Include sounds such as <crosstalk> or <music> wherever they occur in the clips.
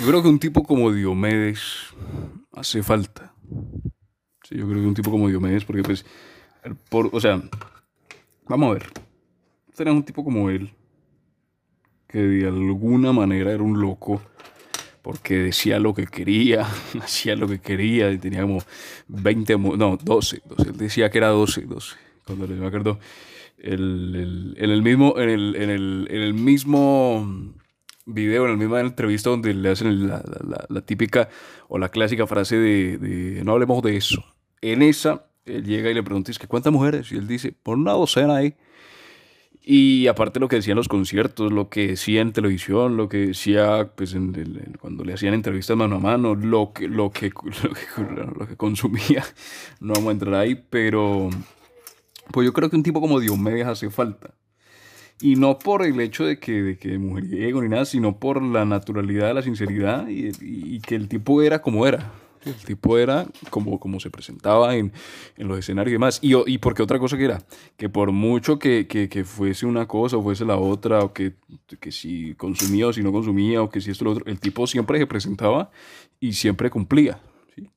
Yo creo que un tipo como Diomedes hace falta. Sí, yo creo que un tipo como Diomedes, porque pues, por, o sea, vamos a ver. Tenemos un tipo como él, que de alguna manera era un loco, porque decía lo que quería, <laughs> hacía lo que quería, y tenía como 20, no, 12, 12, él decía que era 12, 12, cuando le me acuerdo, el, en el mismo, en el, en el, en el mismo video, en la misma entrevista donde le hacen la, la, típica o la clásica frase de, de, no hablemos de eso. En esa, él llega y le pregunta, que ¿cuántas mujeres? Y él dice, por una docena ahí. Y aparte lo que decía en los conciertos, lo que decía en televisión, lo que decía pues, en, cuando le hacían entrevistas mano a mano, lo que, lo que, <laughs> lo que, consumía, <laughs> no vamos a entrar ahí, pero pues yo creo que un tipo como Diomedes hace falta. Y no por el hecho de que, de que mujeriego ni nada, sino por la naturalidad, la sinceridad y, y que el tipo era como era. El tipo era como, como se presentaba en, en los escenarios y demás. Y, y porque otra cosa que era, que por mucho que, que, que, fuese una cosa o fuese la otra, o que, que si consumía o si no consumía, o que si esto lo otro, el tipo siempre se presentaba y siempre cumplía.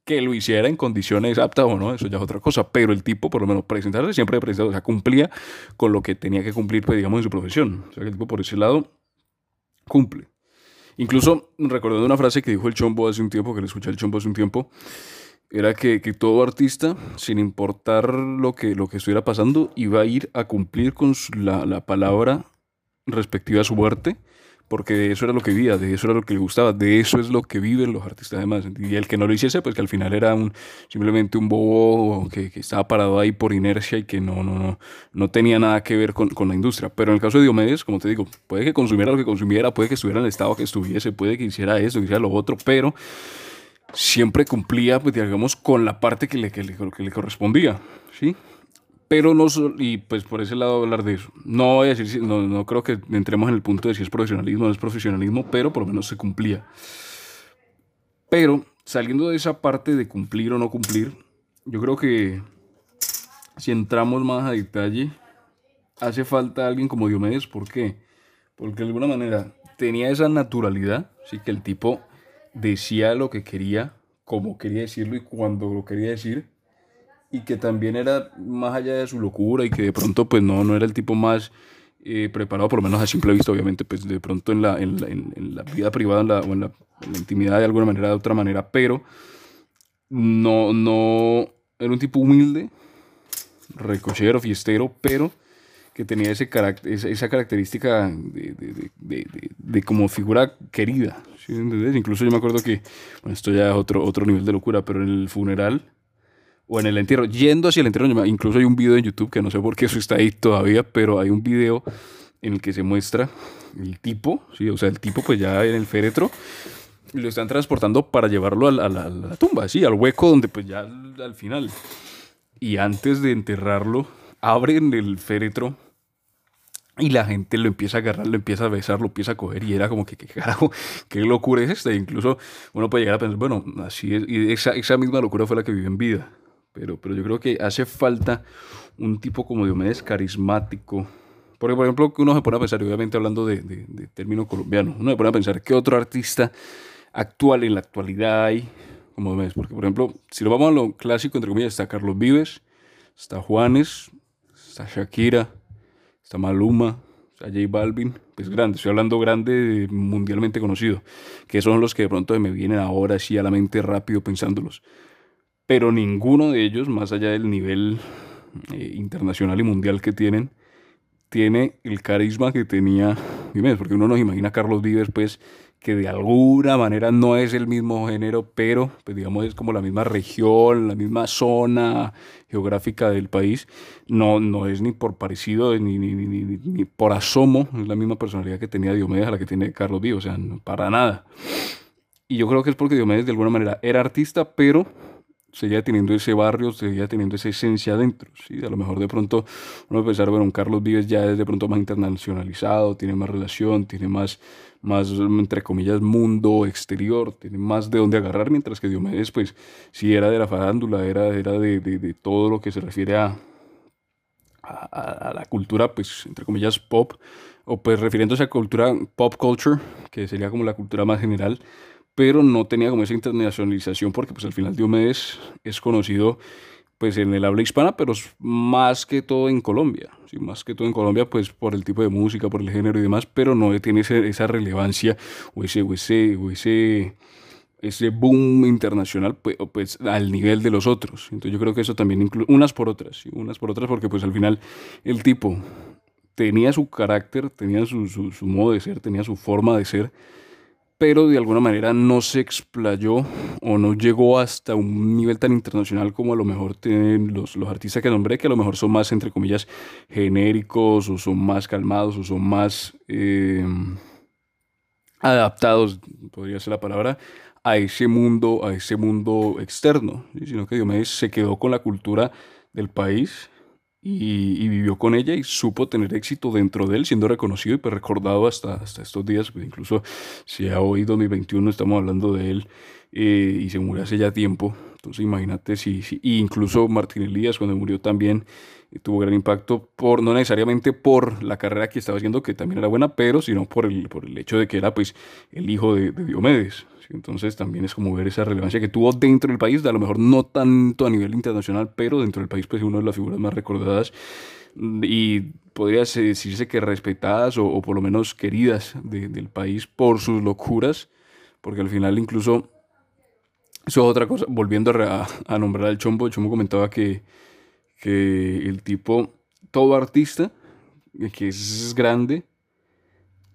Que lo hiciera en condiciones aptas o no, eso ya es otra cosa. Pero el tipo, por lo menos, presentarse siempre presentaba, o sea, cumplía con lo que tenía que cumplir, pues, digamos, en su profesión. O sea, que el tipo por ese lado cumple. Incluso recordando una frase que dijo el Chombo hace un tiempo, que le escuché al Chombo hace un tiempo, era que, que, todo artista, sin importar lo que, lo que estuviera pasando, iba a ir a cumplir con la, la palabra respectiva a su muerte porque de eso era lo que vivía, de eso era lo que le gustaba, de eso es lo que viven los artistas además. Y el que no lo hiciese, pues que al final era un, simplemente un bobo que, que estaba parado ahí por inercia y que no, no, no, no tenía nada que ver con, con, la industria. Pero en el caso de Diomedes, como te digo, puede que consumiera lo que consumiera, puede que estuviera en el estado que estuviese, puede que hiciera eso, que hiciera lo otro, pero siempre cumplía, pues digamos, con la parte que le, que le, que le correspondía, ¿sí? Pero no y pues por ese lado hablar de eso. No voy a decir, no, no creo que entremos en el punto de si es profesionalismo o no es profesionalismo, pero por lo menos se cumplía. Pero saliendo de esa parte de cumplir o no cumplir, yo creo que si entramos más a detalle, hace falta alguien como Diomedes. ¿Por qué? Porque de alguna manera tenía esa naturalidad, sí que el tipo decía lo que quería, como quería decirlo y cuando lo quería decir y que también era más allá de su locura y que de pronto pues no, no era el tipo más eh, preparado, por lo menos a simple vista, obviamente, pues de pronto en la, en la, en, la vida privada en la, o en la, intimidad de alguna manera, de otra manera, pero no, no, era un tipo humilde, recochero, fiestero, pero que tenía ese carácter, esa, característica de, de, de, de, como figura querida. ¿sí? Incluso yo me acuerdo que, bueno, esto ya es otro, otro nivel de locura, pero en el funeral o en el entierro, yendo hacia el entierro, incluso hay un video en YouTube que no sé por qué eso está ahí todavía, pero hay un video en el que se muestra el tipo, ¿sí? o sea, el tipo pues ya en el féretro, lo están transportando para llevarlo a la, tumba, sí, al hueco donde pues ya al, final. Y antes de enterrarlo, abren el féretro y la gente lo empieza a agarrar, lo empieza a besar, lo empieza a coger y era como que, ¿qué carajo? <laughs> ¿Qué locura es esta? incluso uno puede llegar a pensar, bueno, así es, y esa, esa misma locura fue la que vive en vida. Pero, pero yo creo que hace falta un tipo como Diomedes carismático. Porque, por ejemplo, uno se pone a pensar, obviamente hablando de, de, términos colombianos, uno se pone a pensar qué otro artista actual en la actualidad hay como Diomedes. Porque, por ejemplo, si lo vamos a lo clásico, entre comillas, está Carlos Vives, está Juanes, está Shakira, está Maluma, está J Balvin, pues grande, estoy hablando grande, mundialmente conocido, que son los que de pronto me vienen ahora así a la mente rápido pensándolos pero ninguno de ellos, más allá del nivel eh, internacional y mundial que tienen, tiene el carisma que tenía Jiménez, porque uno nos imagina a Carlos Vives, pues, que de alguna manera no es el mismo género, pero, pues, digamos, es como la misma región, la misma zona geográfica del país. No, no es ni por parecido, ni, ni, ni, ni por asomo, es la misma personalidad que tenía Diomedes a la que tiene Carlos Vives, o sea, para nada. Y yo creo que es porque Diomedes de alguna manera era artista, pero seguía teniendo ese barrio, seguía teniendo esa esencia dentro. ¿sí? A lo mejor de pronto uno puede pensar, bueno, un Carlos Vives ya es de pronto más internacionalizado, tiene más relación, tiene más, más, entre comillas, mundo exterior, tiene más de dónde agarrar, mientras que Diomedes, pues, sí era de la farándula, era, era de, de, de todo lo que se refiere a, a, a, la cultura, pues, entre comillas, pop, o pues refiriéndose a cultura pop culture, que sería como la cultura más general, pero no tenía como esa internacionalización porque pues al final Diomedes es conocido pues en el habla hispana, pero más que todo en Colombia, ¿sí? más que todo en Colombia pues por el tipo de música, por el género y demás, pero no tiene esa relevancia o ese, o ese, o ese, ese boom internacional pues, pues, al nivel de los otros. Entonces yo creo que eso también incluye unas por otras, unas por otras porque pues al final el tipo tenía su carácter, tenía su, su, su modo de ser, tenía su forma de ser, pero de alguna manera no se explayó o no llegó hasta un nivel tan internacional como a lo mejor tienen los, los artistas que nombré, que a lo mejor son más, entre comillas, genéricos o son más calmados o son más eh, adaptados, podría ser la palabra, a ese mundo, a ese mundo externo, sino que Diomedes se quedó con la cultura del país y, vivió con ella y supo tener éxito dentro de él, siendo reconocido y pues recordado hasta, hasta estos días. Pues incluso si a hoy, 2021, estamos hablando de él eh, y se murió hace ya tiempo. Entonces imagínate si, si incluso Martín Elías cuando murió también eh, tuvo gran impacto por no necesariamente por la carrera que estaba haciendo que también era buena, pero sino por el, por el hecho de que era pues el hijo de Diomedes. Entonces también es como ver esa relevancia que tuvo dentro del país, a lo mejor no tanto a nivel internacional, pero dentro del país pues es una de las figuras más recordadas y podría decirse que respetadas o, por lo menos queridas del país por sus locuras, porque al final incluso, eso es otra cosa, volviendo a, a nombrar al Chombo, el Chombo comentaba que, que el tipo, todo artista, que es grande,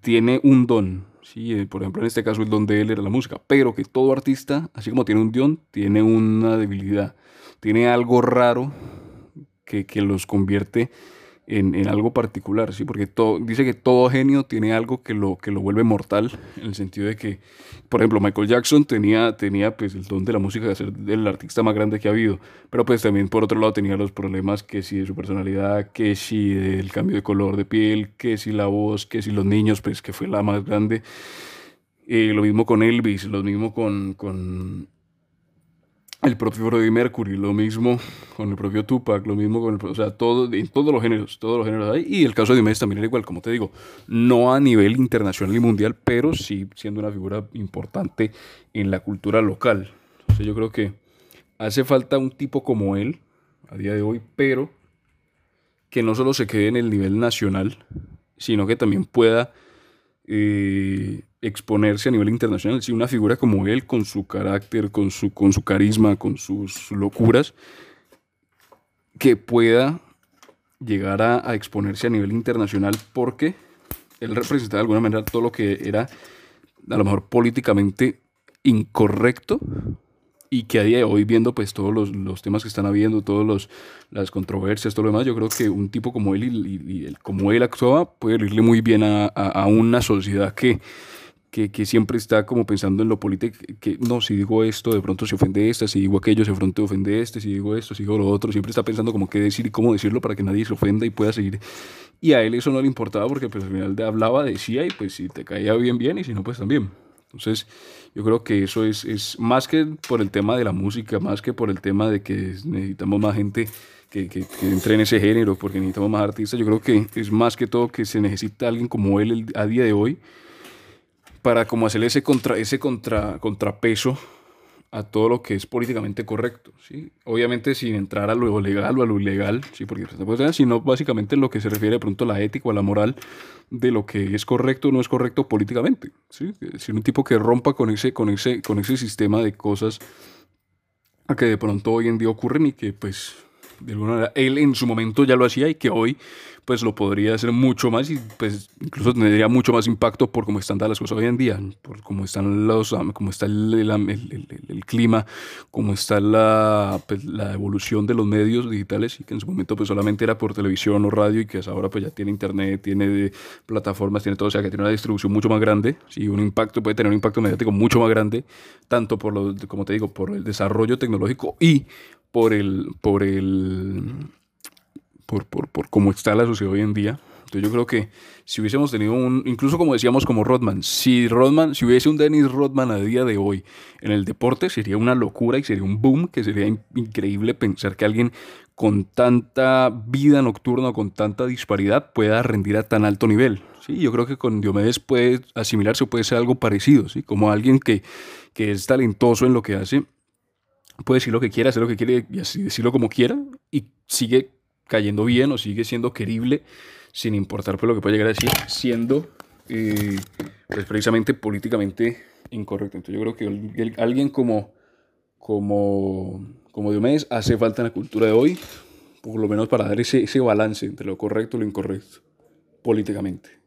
tiene un don, Sí, eh, por ejemplo, en este caso el don de él era la música, pero que todo artista, así como tiene un don, tiene una debilidad, tiene algo raro que, que los convierte en, en, algo particular, ¿sí? porque todo, dice que todo genio tiene algo que lo, que lo vuelve mortal, en el sentido de que, por ejemplo, Michael Jackson tenía, tenía pues, el don de la música de ser el artista más grande que ha habido, pero pues también por otro lado tenía los problemas que si de su personalidad, que si del cambio de color de piel, que si la voz, que si los niños, pues que fue la más grande. Eh, lo mismo con Elvis, lo mismo con, con el propio Freddie Mercury, lo mismo con el propio Tupac, lo mismo con el, o sea, todo, en todos los géneros, todos los géneros hay, y el caso de Diomedes también era igual, como te digo, no a nivel internacional y mundial, pero sí siendo una figura importante en la cultura local. Entonces yo creo que hace falta un tipo como él a día de hoy, pero que no solo se quede en el nivel nacional, sino que también pueda eh, exponerse a nivel internacional. Si una figura como él, con su carácter, con su, con su carisma, con sus locuras, que pueda llegar a, a exponerse a nivel internacional porque él representaba de alguna manera todo lo que era a lo mejor políticamente incorrecto y que a día de hoy viendo pues todos los, los temas que están habiendo, todas las controversias, todo lo demás, yo creo que un tipo como él y, como él actuaba puede irle muy bien a, a, una sociedad que, que, que, siempre está como pensando en lo político, que no, si digo esto, de pronto se ofende esta, si digo aquello, se pronto ofende este, si digo esto, si digo lo otro, siempre está pensando como qué decir y cómo decirlo para que nadie se ofenda y pueda seguir. Y a él eso no le importaba porque pues al final hablaba, decía y pues si te caía bien, bien y si no, pues también. Entonces, yo creo que eso es, es más que por el tema de la música, más que por el tema de que necesitamos más gente que, que, entre en ese género, porque necesitamos más artistas, yo creo que es más que todo que se necesita alguien como él a día de hoy para como hacer ese, contra, ese contra, contrapeso a todo lo que es políticamente correcto, ¿sí? Obviamente sin entrar a lo legal o a lo ilegal, ¿sí? Porque pues, sino básicamente lo que se refiere de pronto a la ética o a la moral de lo que es correcto o no es correcto políticamente, ¿sí? Si un tipo que rompa con ese, con ese, con ese sistema de cosas a que de pronto hoy en día ocurren y que pues de alguna manera él en su momento ya lo hacía y que hoy pues lo podría hacer mucho más y pues incluso tendría mucho más impacto por cómo están las cosas hoy en día, por cómo están los, cómo está el, el, clima, cómo está la, pues, la, evolución de los medios digitales y que en su momento pues solamente era por televisión o radio y que ahora pues ya tiene internet, tiene plataformas, tiene todo, o sea que tiene una distribución mucho más grande, y un impacto puede tener un impacto mediático mucho más grande, tanto por lo, como te digo, por el desarrollo tecnológico y por el, por el por, por, por cómo está la sociedad hoy en día, Entonces yo creo que si hubiésemos tenido un, incluso como decíamos como Rodman, si Rodman, si hubiese un Dennis Rodman a día de hoy en el deporte, sería una locura y sería un boom, que sería increíble pensar que alguien con tanta vida nocturna, con tanta disparidad, pueda rendir a tan alto nivel. Sí, yo creo que con Diomedes puede asimilarse, puede ser algo parecido, ¿sí? como alguien que, que es talentoso en lo que hace, puede decir lo que quiera, hacer lo que quiere y así decirlo como quiera y sigue cayendo bien o sigue siendo querible sin importar por pues, lo que pueda llegar a decir, siendo eh, pues, precisamente políticamente incorrecto. Entonces yo creo que alguien como, como, como Diomedes hace falta en la cultura de hoy, por lo menos para dar ese, ese balance entre lo correcto y lo incorrecto, políticamente.